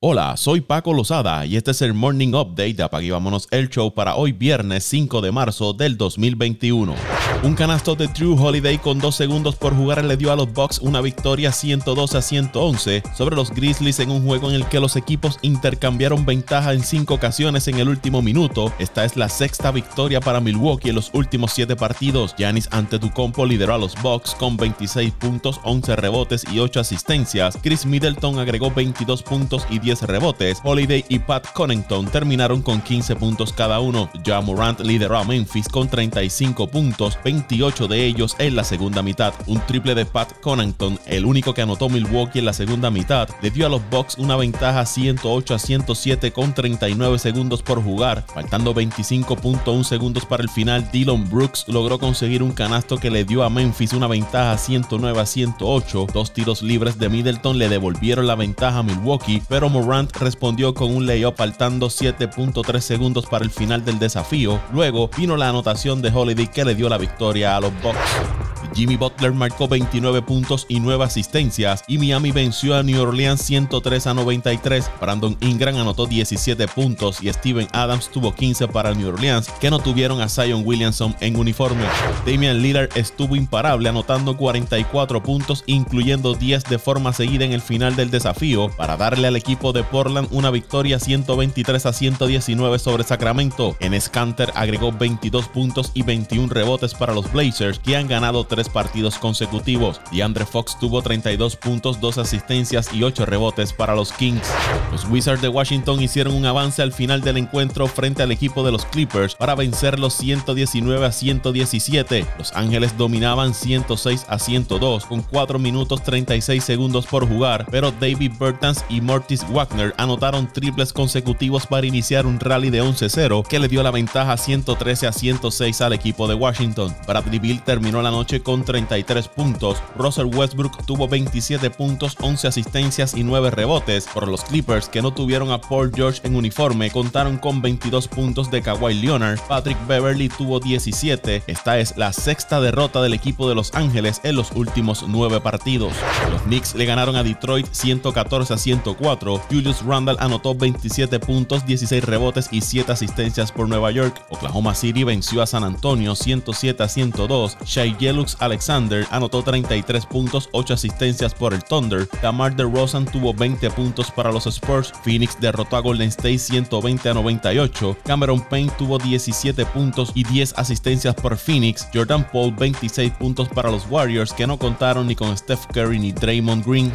Hola, soy Paco Lozada y este es el Morning Update de Apague Vámonos el Show para hoy viernes 5 de marzo del 2021. Un canasto de Drew Holiday con dos segundos por jugar le dio a los Bucks una victoria 112 a 111 sobre los Grizzlies en un juego en el que los equipos intercambiaron ventaja en cinco ocasiones en el último minuto. Esta es la sexta victoria para Milwaukee en los últimos siete partidos. Giannis Antetokounmpo lideró a los Bucks con 26 puntos, 11 rebotes y 8 asistencias. Chris Middleton agregó 22 puntos y 10 rebotes. Holiday y Pat Connington terminaron con 15 puntos cada uno. Ja Morant lideró a Memphis con 35 puntos, 28 de ellos en la segunda mitad. Un triple de Pat Connington, el único que anotó Milwaukee en la segunda mitad, le dio a los Bucks una ventaja 108 a 107 con 39 segundos por jugar. Faltando 25.1 segundos para el final, Dylan Brooks logró conseguir un canasto que le dio a Memphis una ventaja 109 a 108. Dos tiros libres de Middleton le devolvieron la ventaja a Milwaukee, pero Morant respondió con un layup faltando 7.3 segundos para el final del desafío. Luego vino la anotación de Holiday que le dio la victoria a los Bucks. Jimmy Butler marcó 29 puntos y 9 asistencias y Miami venció a New Orleans 103 a 93. Brandon Ingram anotó 17 puntos y Steven Adams tuvo 15 para New Orleans, que no tuvieron a Zion Williamson en uniforme. Damian Lillard estuvo imparable anotando 44 puntos, incluyendo 10 de forma seguida en el final del desafío, para darle al equipo de Portland una victoria 123 a 119 sobre Sacramento. En Scanter agregó 22 puntos y 21 rebotes para los Blazers, que han ganado 3 partidos consecutivos. DeAndre Fox tuvo 32 puntos, 2 asistencias y 8 rebotes para los Kings. Los Wizards de Washington hicieron un avance al final del encuentro frente al equipo de los Clippers para vencer los 119 a 117. Los Ángeles dominaban 106 a 102 con 4 minutos 36 segundos por jugar, pero David Bertans y Mortis Wagner anotaron triples consecutivos para iniciar un rally de 11-0 que le dio la ventaja 113 a 106 al equipo de Washington. Bradley Bill terminó la noche con 33 puntos. Russell Westbrook tuvo 27 puntos, 11 asistencias y 9 rebotes. Por los Clippers, que no tuvieron a Paul George en uniforme, contaron con 22 puntos de Kawhi Leonard. Patrick Beverly tuvo 17. Esta es la sexta derrota del equipo de Los Ángeles en los últimos 9 partidos. Los Knicks le ganaron a Detroit 114 a 104. Julius Randle anotó 27 puntos, 16 rebotes y 7 asistencias por Nueva York. Oklahoma City venció a San Antonio 107 a 102. Shai Yelux Alexander anotó 33 puntos, 8 asistencias por el Thunder. Damar DeRozan tuvo 20 puntos para los Spurs. Phoenix derrotó a Golden State 120 a 98. Cameron Payne tuvo 17 puntos y 10 asistencias por Phoenix. Jordan Paul 26 puntos para los Warriors que no contaron ni con Steph Curry ni Draymond Green.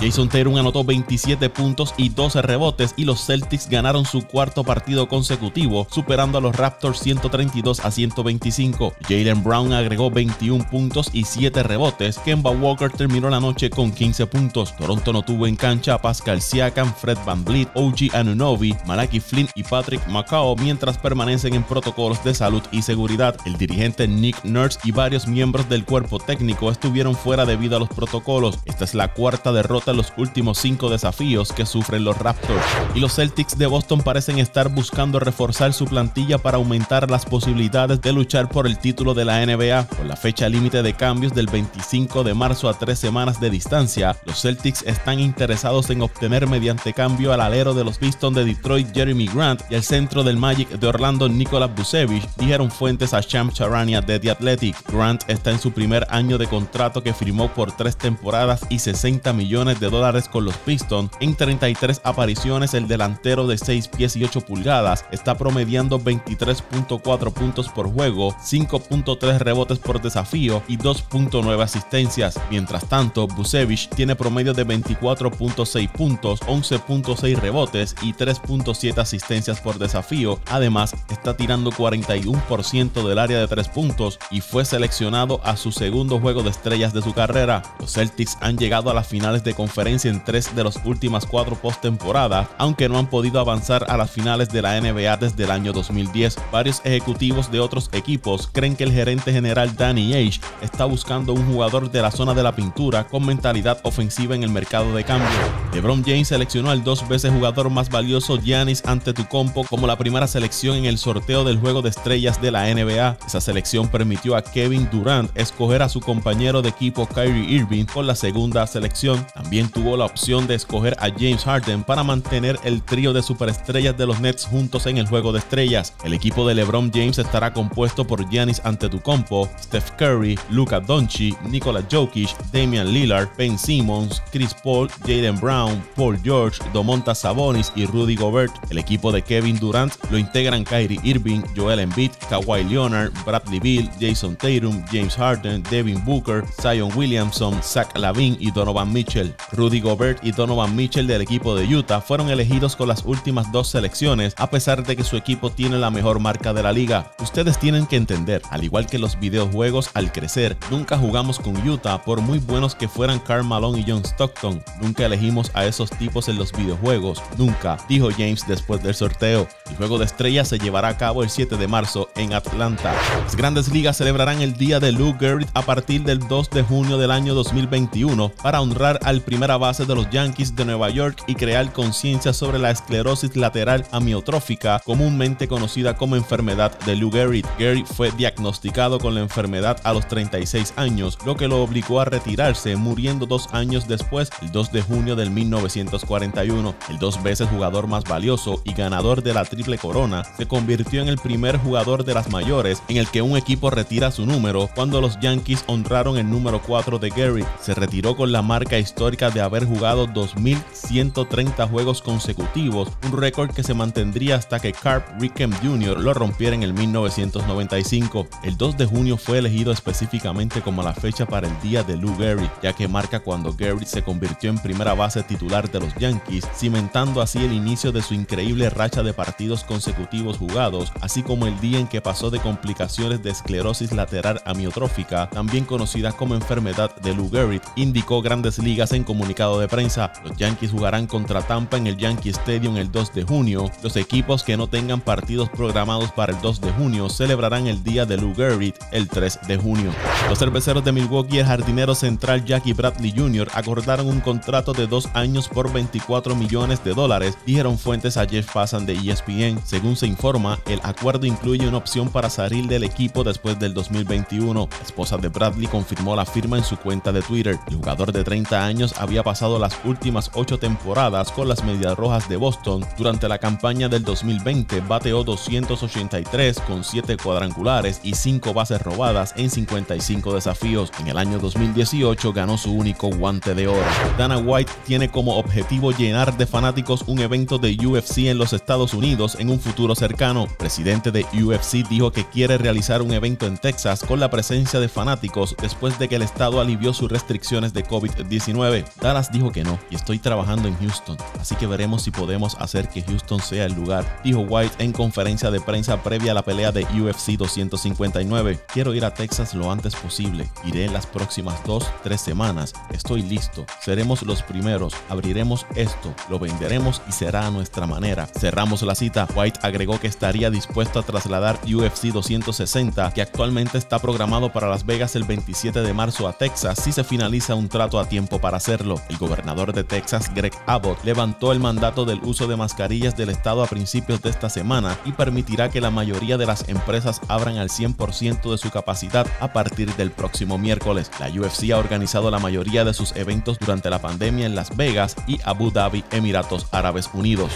Jason Tatum anotó 27 puntos y 12 rebotes y los Celtics ganaron su cuarto partido consecutivo, superando a los Raptors 132 a 125. Jalen Brown agregó 21 puntos y 7 rebotes. Kemba Walker terminó la noche con 15 puntos. Toronto no tuvo en cancha a Pascal Siakam, Fred Van Vliet, OG Anunobi, Malaki Flynn y Patrick Macao mientras permanecen en protocolos de salud y seguridad. El dirigente Nick Nurse y varios miembros del cuerpo técnico estuvieron fuera debido a los protocolos. Esta es la cuarta derrota en los últimos cinco desafíos que sufren los Raptors. Y los Celtics de Boston parecen estar buscando reforzar su plantilla para aumentar las posibilidades de luchar por el título de la NBA. Con la fecha límite de cambios del 25 de marzo a tres semanas de distancia, los Celtics están interesados en obtener mediante cambio al alero de los Pistons de Detroit Jeremy Grant y el centro del Magic de Orlando Nikola Vucevic, dijeron fuentes a Sham Charania de The Athletic. Grant está en su primer año de contrato que firmó por tres temporadas y 60 millones de dólares con los Pistons. En 33 apariciones, el delantero de 6 pies y 8 pulgadas está promediando 23.4 puntos por juego, 5.3 rebotes por desafío y 2.9 asistencias. Mientras tanto, Busevich tiene promedio de 24.6 puntos, 11.6 rebotes y 3.7 asistencias por desafío. Además, está tirando 41% del área de 3 puntos y fue seleccionado a su segundo juego de estrellas de su carrera. Los Celtics han llegado a las finales de conferencia en tres de las últimas cuatro postemporadas, aunque no han podido avanzar a las finales de la NBA desde el año 2010. Varios ejecutivos de otros equipos creen que el gerente general Danny Age está buscando un jugador de la zona de la pintura con mentalidad ofensiva en el mercado de cambio. LeBron James seleccionó al dos veces jugador más valioso Giannis Antetokounmpo como la primera selección en el sorteo del juego de estrellas de la NBA. Esa selección permitió a Kevin Durant escoger a su compañero de equipo Kyrie Irving con la segunda selección. También tuvo la opción de escoger a James Harden para mantener el trío de superestrellas de los Nets juntos en el juego de estrellas. El equipo de LeBron James estará compuesto por Giannis Antetokounmpo, Steph Curry, Luka Doncic, Nikola Jokic, Damian Lillard, Ben Simmons, Chris Paul, Jaden Brown, Paul George, Domonta Sabonis y Rudy Gobert. El equipo de Kevin Durant lo integran Kyrie Irving, Joel Embiid, Kawhi Leonard, Bradley Beal, Jason Tatum, James Harden, Devin Booker, Zion Williamson, Zach Lavin y Donovan Mitchell. Rudy Gobert y Donovan Mitchell del equipo de Utah fueron elegidos con las últimas dos selecciones a pesar de que su equipo tiene la mejor marca de la liga. Ustedes tienen que entender, al igual que los videojuegos al crecer, nunca jugamos con Utah por muy buenos que fueran Karl Malone y John Stockton. Nunca elegimos a esos tipos en los videojuegos, nunca, dijo James después del sorteo. El juego de estrellas se llevará a cabo el 7 de marzo en Atlanta. Las grandes ligas celebrarán el día de Lou Gehrig a partir del 2 de junio del año 2021 para honrar al primera base de los Yankees de Nueva York y crear conciencia sobre la esclerosis lateral amiotrófica, comúnmente conocida como enfermedad de Lou Gehrig. Gehrig fue diagnosticado con la enfermedad a los 36 años, lo que lo obligó a retirarse, muriendo dos años después, el 2 de junio del 1941. El dos veces jugador más valioso y ganador de la triple corona, se convirtió en el primer jugador de las mayores en el que un equipo retira su número cuando los Yankees honraron el número 4 de Gary. Se retiró con la marca histórica de haber jugado 2.130 juegos consecutivos, un récord que se mantendría hasta que Carp Rickham Jr. lo rompiera en el 1995. El 2 de junio fue elegido específicamente como la fecha para el día de Lou Gehrig, ya que marca cuando Gehrig se convirtió en primera base titular de los Yankees, cimentando así el inicio de su increíble racha de partidos consecutivos jugados, así como el día en que pasó de complicaciones de esclerosis lateral amiotrófica, también conocida como enfermedad de Lou Gehrig, indicó Grandes Ligas en comunicado de prensa. Los Yankees jugarán contra Tampa en el Yankee Stadium el 2 de junio. Los equipos que no tengan partidos programados para el 2 de junio celebrarán el día de Lou Gehrig el 3 de junio. Los cerveceros de Milwaukee y el jardinero central Jackie Bradley Jr. acordaron un contrato de dos años por 24 millones de dólares, dijeron fuentes a Jeff Passan de ESPN. Según se informa, el acuerdo incluye una opción para salir del equipo después del 2021. La esposa de Bradley confirmó la firma en su cuenta de Twitter. El jugador de 30 años había pasado las últimas ocho temporadas con las Medias Rojas de Boston. Durante la campaña del 2020 bateó 283 con 7 cuadrangulares y 5 bases robadas en 55 desafíos. En el año 2018 ganó su único guante de oro. Dana White tiene como objetivo llenar de fanáticos un evento de UFC en los Estados Unidos en un futuro cercano. El presidente de UFC dijo que quiere realizar un evento en Texas con la presencia de fanáticos después de que el estado alivió sus restricciones de COVID-19. Dallas dijo que no y estoy trabajando en Houston, así que veremos si podemos hacer que Houston sea el lugar, dijo White en conferencia de prensa previa a la pelea de UFC 259. Quiero ir a Texas lo antes posible, iré en las próximas dos, tres semanas, estoy listo, seremos los primeros, abriremos esto, lo venderemos y será a nuestra manera. Cerramos la cita, White agregó que estaría dispuesto a trasladar UFC 260, que actualmente está programado para Las Vegas el 27 de marzo a Texas si se finaliza un trato a tiempo para hacerlo. El gobernador de Texas, Greg Abbott, levantó el mandato del uso de mascarillas del estado a principios de esta semana y permitirá que la mayoría de las empresas abran al 100% de su capacidad a partir del próximo miércoles. La UFC ha organizado la mayoría de sus eventos durante la pandemia en Las Vegas y Abu Dhabi, Emiratos Árabes Unidos.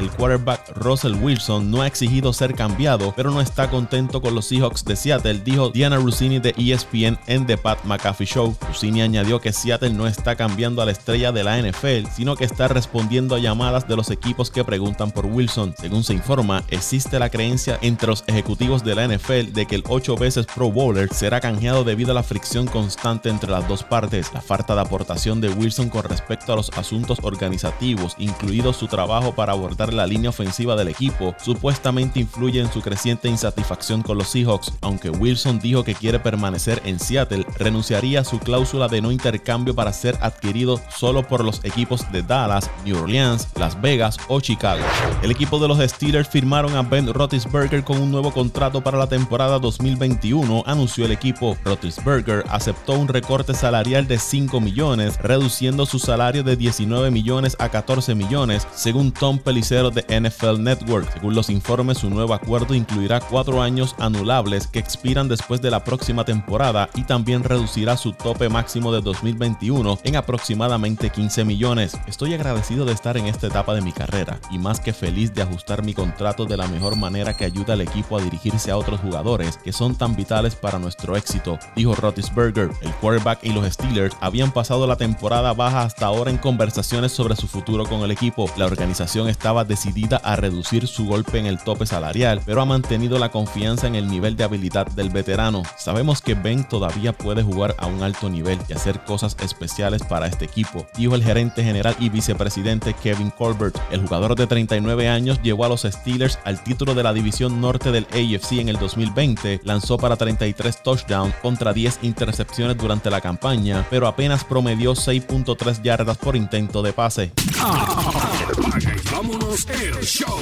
El quarterback Russell Wilson no ha exigido ser cambiado, pero no está contento con los Seahawks de Seattle, dijo Diana Rossini de ESPN en The Pat McAfee Show. Rossini añadió que Seattle no está cambiando a la estrella de la NFL, sino que está respondiendo a llamadas de los equipos que preguntan por Wilson. Según se informa, existe la creencia entre los ejecutivos de la NFL de que el 8 veces Pro Bowler será canjeado debido a la fricción constante entre las dos partes, la falta de aportación de Wilson con respecto a los asuntos organizativos, incluido su trabajo para abordar la línea ofensiva del equipo, supuestamente influye en su creciente insatisfacción con los Seahawks. Aunque Wilson dijo que quiere permanecer en Seattle, renunciaría a su cláusula de no intercambio para ser adquirido solo por los equipos de Dallas, New Orleans, Las Vegas o Chicago. El equipo de los Steelers firmaron a Ben Roethlisberger con un nuevo contrato para la temporada 2021, anunció el equipo. Roethlisberger aceptó un recorte salarial de 5 millones, reduciendo su salario de 19 millones a 14 millones, según Tom Pelicero de NFL Network. Según los informes, su nuevo acuerdo incluirá cuatro años anulables que expiran después de la próxima temporada y también reducirá su tope máximo de 2021 en aproximadamente 15 millones. Estoy agradecido de estar en esta etapa de mi carrera y más que feliz de ajustar mi contrato de la mejor manera que ayuda al equipo a dirigirse a otros jugadores que son tan vitales para nuestro éxito, dijo Roethlisberger. El quarterback y los Steelers habían pasado la temporada baja hasta ahora en conversaciones sobre su futuro con el equipo. La organización estaba decidida a reducir su golpe en el tope salarial, pero ha mantenido la confianza en el nivel de habilidad del veterano. Sabemos que Ben todavía puede jugar a un alto nivel y hacer cosas especiales para este equipo, dijo el gerente general y vicepresidente Kevin Colbert. El jugador de 39 años llevó a los Steelers al título de la división norte del AFC en el 2020, lanzó para 33 touchdowns contra 10 intercepciones durante la campaña, pero apenas promedió 6.3 yardas por intento de pase. vámonos el show.